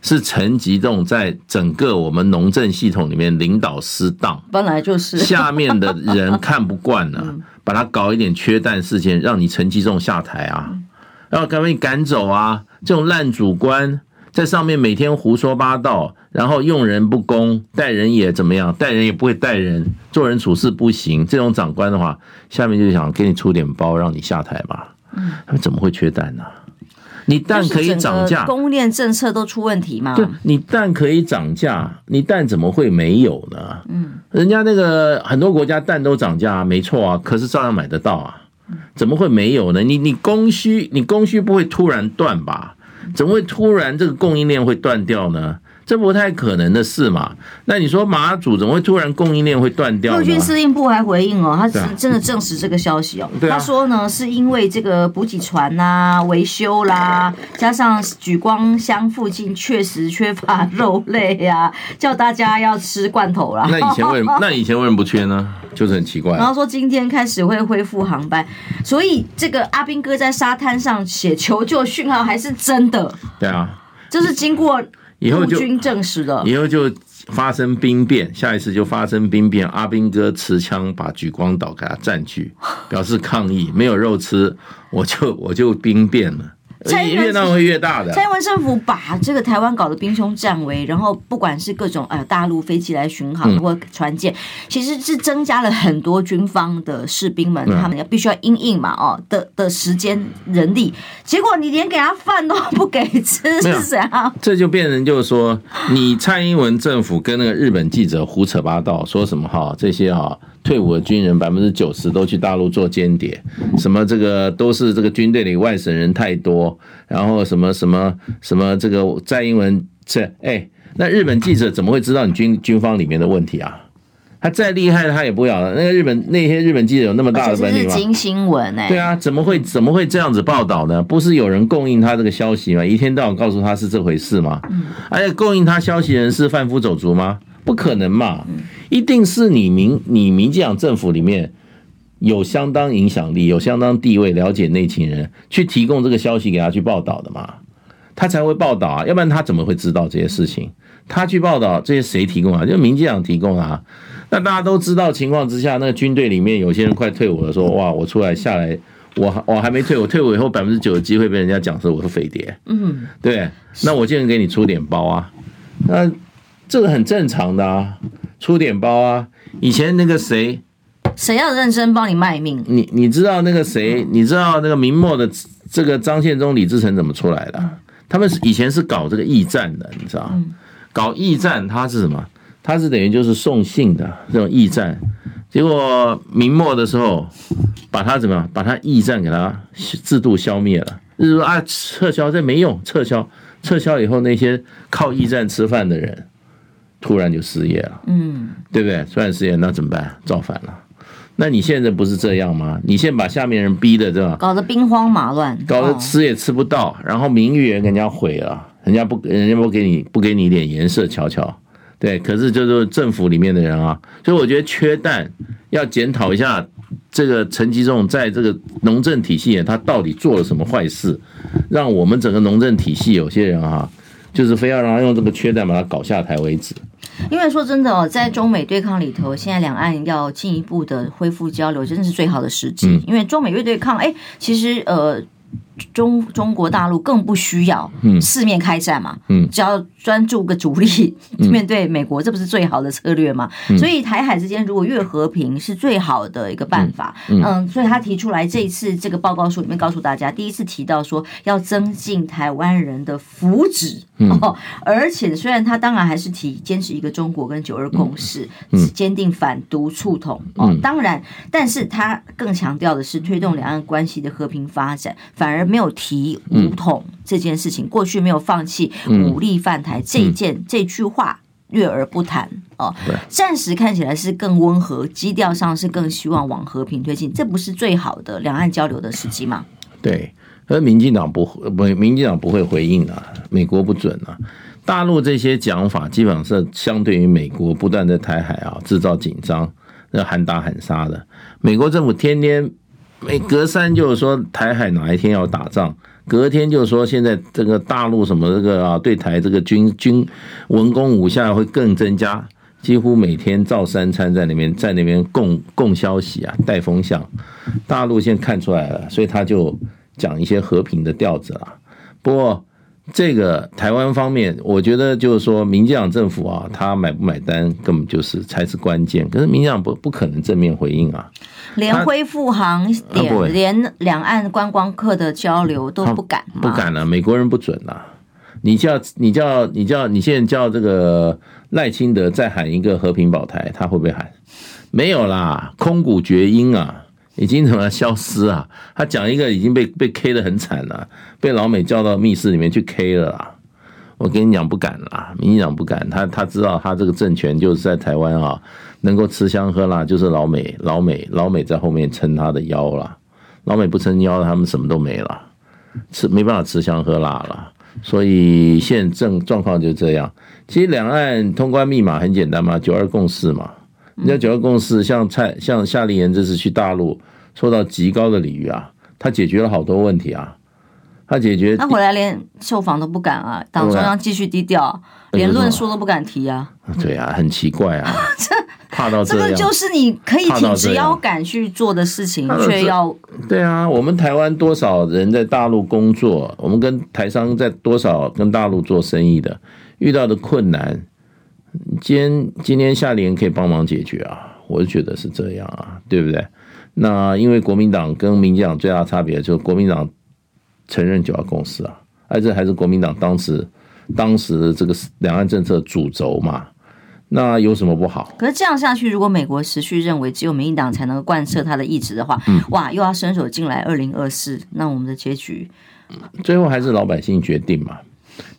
[SPEAKER 2] 是陈吉仲在整个我们农政系统里面领导失当，
[SPEAKER 1] 本来就是
[SPEAKER 2] 下面的人看不惯了。把他搞一点缺蛋事件，让你陈吉仲下台啊，然后赶紧赶走啊！这种烂主官在上面每天胡说八道，然后用人不公，待人也怎么样？待人也不会待人，做人处事不行。这种长官的话，下面就想给你出点包，让你下台嘛。他们怎么会缺蛋呢？你蛋可以涨价，
[SPEAKER 1] 供应链政策都出问题吗？
[SPEAKER 2] 对，你蛋可以涨价，你蛋怎么会没有呢？嗯，人家那个很多国家蛋都涨价，没错啊，可是照样买得到啊，怎么会没有呢？你你供需你供需不会突然断吧？怎么会突然这个供应链会断掉呢？这不太可能的事嘛？那你说马祖怎么会突然供应链会断掉呢？
[SPEAKER 1] 陆军司令部还回应哦，他是真的证实这个消息哦。他说呢，是因为这个补给船呐、维修啦，加上举光乡附近确实缺乏肉类呀，叫大家要吃罐头啦。
[SPEAKER 2] 那以前为 那以前为什么不缺呢？就是很奇怪。
[SPEAKER 1] 然后说今天开始会恢复航班，所以这个阿兵哥在沙滩上写求救讯号还是真的。
[SPEAKER 2] 对啊，
[SPEAKER 1] 就是经过。
[SPEAKER 2] 以后就
[SPEAKER 1] 军证实了，
[SPEAKER 2] 以后就发生兵变，下一次就发生兵变。阿兵哥持枪把举光岛给他占据，表示抗议，没有肉吃，我就我就兵变了。越闹会越大的。
[SPEAKER 1] 蔡英文政府把这个台湾搞得兵凶战危，然后不管是各种呃大陆飞机来巡航或船舰，其实是增加了很多军方的士兵们，他们要必须要应应嘛哦的的时间人力，结果你连给他饭都不给吃，是怎样？
[SPEAKER 2] 这就变成就是说，你蔡英文政府跟那个日本记者胡扯八道，说什么哈这些哈。退伍的军人百分之九十都去大陆做间谍，什么这个都是这个军队里外省人太多，然后什么什么什么这个蔡英文这哎，那日本记者怎么会知道你军军方里面的问题啊？他再厉害他也不要了。那个日本那些日本记者有那么大的本领吗？
[SPEAKER 1] 金新闻哎，
[SPEAKER 2] 对啊，怎么会怎么会这样子报道呢？不是有人供应他这个消息吗？一天到晚告诉他是这回事吗？而且供应他消息人是贩夫走卒吗？不可能嘛！一定是你民你民进党政府里面有相当影响力、有相当地位、了解内情人去提供这个消息给他去报道的嘛，他才会报道啊，要不然他怎么会知道这些事情？他去报道这些谁提供啊？就民进党提供啊。那大家都知道情况之下，那个军队里面有些人快退伍了，说哇，我出来下来，我我还没退，伍退伍以后百分之九的机会被人家讲说我是匪谍，嗯，对，那我现在给你出点包啊，那。这个很正常的啊，出点包啊。以前那个谁，
[SPEAKER 1] 谁要认真帮你卖命？
[SPEAKER 2] 你你知道那个谁？你知道那个明末的这个张献忠、李自成怎么出来的？他们是以前是搞这个驿站的，你知道？搞驿站，他是什么？他是等于就是送信的这种驿站。结果明末的时候，把他怎么样？把他驿站给他制度消灭了。就是说啊，撤销这没用，撤销撤销以后，那些靠驿站吃饭的人。突然就失业了，嗯，对不对？突然失业，那怎么办？造反了。那你现在不是这样吗？你现在把下面人逼的这样，
[SPEAKER 1] 搞得兵荒马乱，
[SPEAKER 2] 搞得吃也吃不到，然后名誉也给人家毁了，人家不，人家不给你，不给你一点颜色瞧瞧，对。可是就是政府里面的人啊，所以我觉得缺蛋要检讨一下这个陈吉仲在这个农政体系他到底做了什么坏事，让我们整个农政体系有些人啊。就是非要让他用这个缺蛋把他搞下台为止。
[SPEAKER 1] 因为说真的哦，在中美对抗里头，现在两岸要进一步的恢复交流，真的是最好的时机。因为中美越对抗，哎，其实呃。中中国大陆更不需要四面开战嘛，嗯，只要专注个主力面对美国，这不是最好的策略吗？所以台海之间如果越和平是最好的一个办法，嗯，所以他提出来这一次这个报告书里面告诉大家，第一次提到说要增进台湾人的福祉，哦，而且虽然他当然还是提坚持一个中国跟九二共识，坚定反独促统，哦，当然，但是他更强调的是推动两岸关系的和平发展，反而。没有提武统这件事情，过去没有放弃武力犯台这一件这句话，略而不谈哦。暂时看起来是更温和，基调上是更希望往和平推进，这不是最好的两岸交流的时机吗？
[SPEAKER 2] 对，而民进党不不，民进党不会回应啊，美国不准啊，大陆这些讲法基本上是相对于美国不断在台海啊制造紧张，那喊打喊杀的，美国政府天天。每隔三就是说台海哪一天要打仗，隔天就是说现在这个大陆什么这个啊对台这个军军文攻武吓会更增加，几乎每天造三餐在那边在那边供供消息啊带风向，大陆现在看出来了，所以他就讲一些和平的调子了。不过这个台湾方面，我觉得就是说民进党政府啊，他买不买单根本就是才是关键，可是民进党不不可能正面回应啊。
[SPEAKER 1] 连恢复航点，啊、连两岸观光客的交流都不敢，
[SPEAKER 2] 不敢了，啊。美国人不准了，啊。你叫你叫你叫你现在叫这个赖清德再喊一个和平保台，他会不会喊？没有啦，空谷绝音啊！已经怎么消失啊？他讲一个已经被被 K 的很惨了，被老美叫到密室里面去 K 了啦。我跟你讲不敢啦，民进党不敢，他他知道他这个政权就是在台湾啊，能够吃香喝辣，就是老美老美老美在后面撑他的腰啦。老美不撑腰，他们什么都没了，吃没办法吃香喝辣了。所以现在状状况就这样。其实两岸通关密码很简单嘛，九二共识嘛。你知道九二共识，像蔡像夏立言这次去大陆受到极高的礼遇啊，他解决了好多问题啊。他解决，
[SPEAKER 1] 他回来连受访都不敢啊，党中央继续低调，连论述都不敢提啊。
[SPEAKER 2] 对啊，很奇怪啊，这怕到
[SPEAKER 1] 这个就是你可以挺直腰杆去做的事情，却要
[SPEAKER 2] 对啊。我们台湾多少人在大陆工作，我们跟台商在多少跟大陆做生意的，遇到的困难，今天今天夏联可以帮忙解决啊，我就觉得是这样啊，对不对？那因为国民党跟民进党最大的差别就是国民党。承认九二共识啊，而这还是国民党当时当时这个两岸政策主轴嘛，那有什么不好？
[SPEAKER 1] 可是这样下去，如果美国持续认为只有民进党才能贯彻他的意志的话，嗯、哇，又要伸手进来二零二四，那我们的结局，
[SPEAKER 2] 最后还是老百姓决定嘛。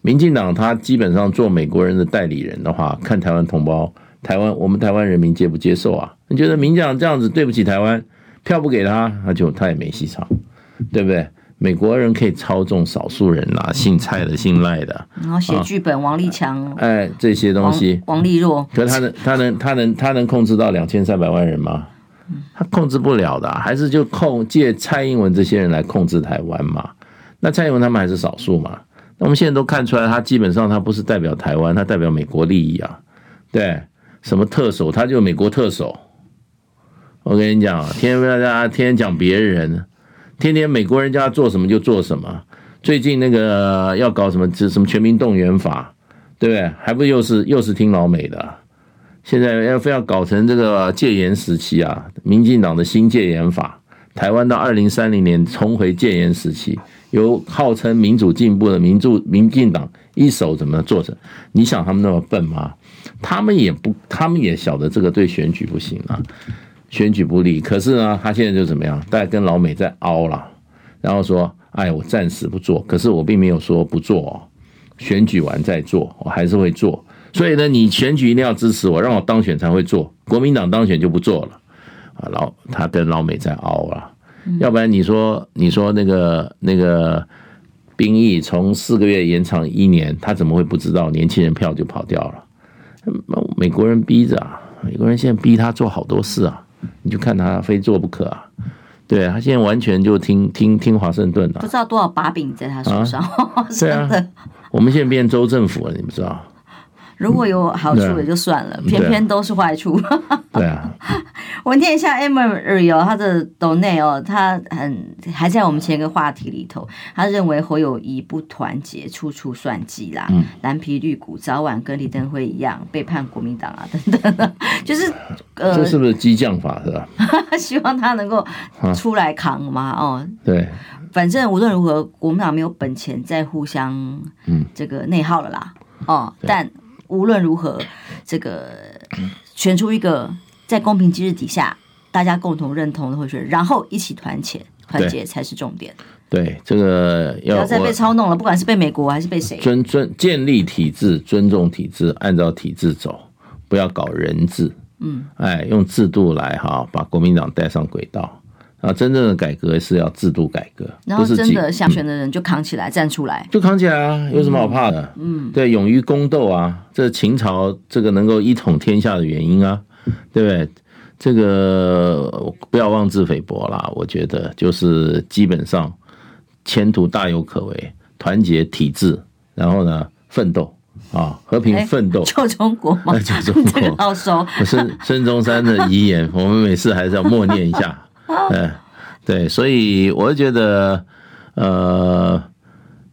[SPEAKER 2] 民进党他基本上做美国人的代理人的话，看台湾同胞，台湾我们台湾人民接不接受啊？你觉得民进党这样子对不起台湾，票不给他，那就他也没戏唱，对不对？美国人可以操纵少数人啊，姓蔡的、姓赖的，
[SPEAKER 1] 然后写剧本，王立强，
[SPEAKER 2] 哎，这些东西，
[SPEAKER 1] 王立若，
[SPEAKER 2] 可是他能，他能，他能，他能控制到两千三百万人吗？他控制不了的，还是就控借蔡英文这些人来控制台湾嘛？那蔡英文他们还是少数嘛？我们现在都看出来，他基本上他不是代表台湾，他代表美国利益啊。对，什么特首，他就美国特首。我跟你讲，天天大家天天讲别人。天天美国人家做什么就做什么，最近那个要搞什么什么全民动员法，对不对？还不又是又是听老美的？现在要非要搞成这个戒严时期啊，民进党的新戒严法，台湾到二零三零年重回戒严时期，由号称民主进步的民主民进党一手怎么做成？你想他们那么笨吗？他们也不，他们也晓得这个对选举不行啊。选举不利，可是呢，他现在就怎么样？大家跟老美在拗了，然后说：“哎，我暂时不做。”可是我并没有说不做哦，选举完再做，我还是会做。所以呢，你选举一定要支持我，让我当选才会做。国民党当选就不做了啊！老他跟老美在拗了，要不然你说你说那个那个兵役从四个月延长一年，他怎么会不知道年轻人票就跑掉了？美国人逼着啊，美国人现在逼他做好多事啊。你就看他非做不可啊，对啊，他现在完全就听听听华盛顿的，
[SPEAKER 1] 不知道多少把柄在他手上。
[SPEAKER 2] 啊对啊，我们现在变州政府了，你不知道。
[SPEAKER 1] 如果有好处也就算了，偏偏都是坏处。
[SPEAKER 2] 对。啊，
[SPEAKER 1] 文天下 Emery 哦，他的斗内哦，他很还在我们前一个话题里头，他认为侯友谊不团结，处处算计啦，蓝皮绿骨早晚跟李登辉一样背叛国民党啊，等等的，就是呃，
[SPEAKER 2] 这是不是激将法是吧？
[SPEAKER 1] 希望他能够出来扛嘛，哦，
[SPEAKER 2] 对，
[SPEAKER 1] 反正无论如何，国民党没有本钱再互相嗯。这个内耗了啦，哦，但。无论如何，这个选出一个在公平机制底下大家共同认同的候选人，然后一起团结，团结才是重点。
[SPEAKER 2] 对，这个要，
[SPEAKER 1] 不要再被操弄了，不管是被美国还是被谁。
[SPEAKER 2] 尊尊建立体制，尊重体制，按照体制走，不要搞人治。嗯，哎，用制度来哈，把国民党带上轨道。啊，真正的改革是要制度改革，
[SPEAKER 1] 然后真的想选的人就扛起来，站出来，
[SPEAKER 2] 就扛起来啊！有什么好怕的？嗯，对，勇于宫斗啊，这秦朝这个能够一统天下的原因啊，对不对？这个不要妄自菲薄啦，我觉得就是基本上前途大有可为，团结体制，然后呢，奋斗啊，和平奋斗，
[SPEAKER 1] 救中国吗？
[SPEAKER 2] 救中国，
[SPEAKER 1] 好熟。
[SPEAKER 2] 孙孙中山的遗言，我们每次还是要默念一下。嗯，对，所以我觉得，呃，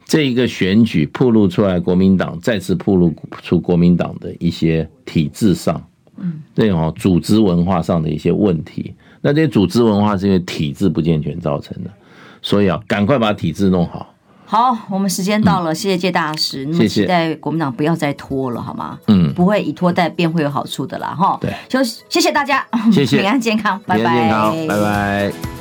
[SPEAKER 2] 这一个选举暴露出来，国民党再次暴露出国民党的一些体制上，嗯，这种组织文化上的一些问题。那这些组织文化是因为体制不健全造成的，所以啊，赶快把体制弄好。
[SPEAKER 1] 好，我们时间到了，谢谢介大使。那么期待国民党不要再拖了，好吗？嗯，不会以拖代变会有好处的啦，哈。对，就谢谢大家，谢谢，平安健康，拜拜，
[SPEAKER 2] 拜拜。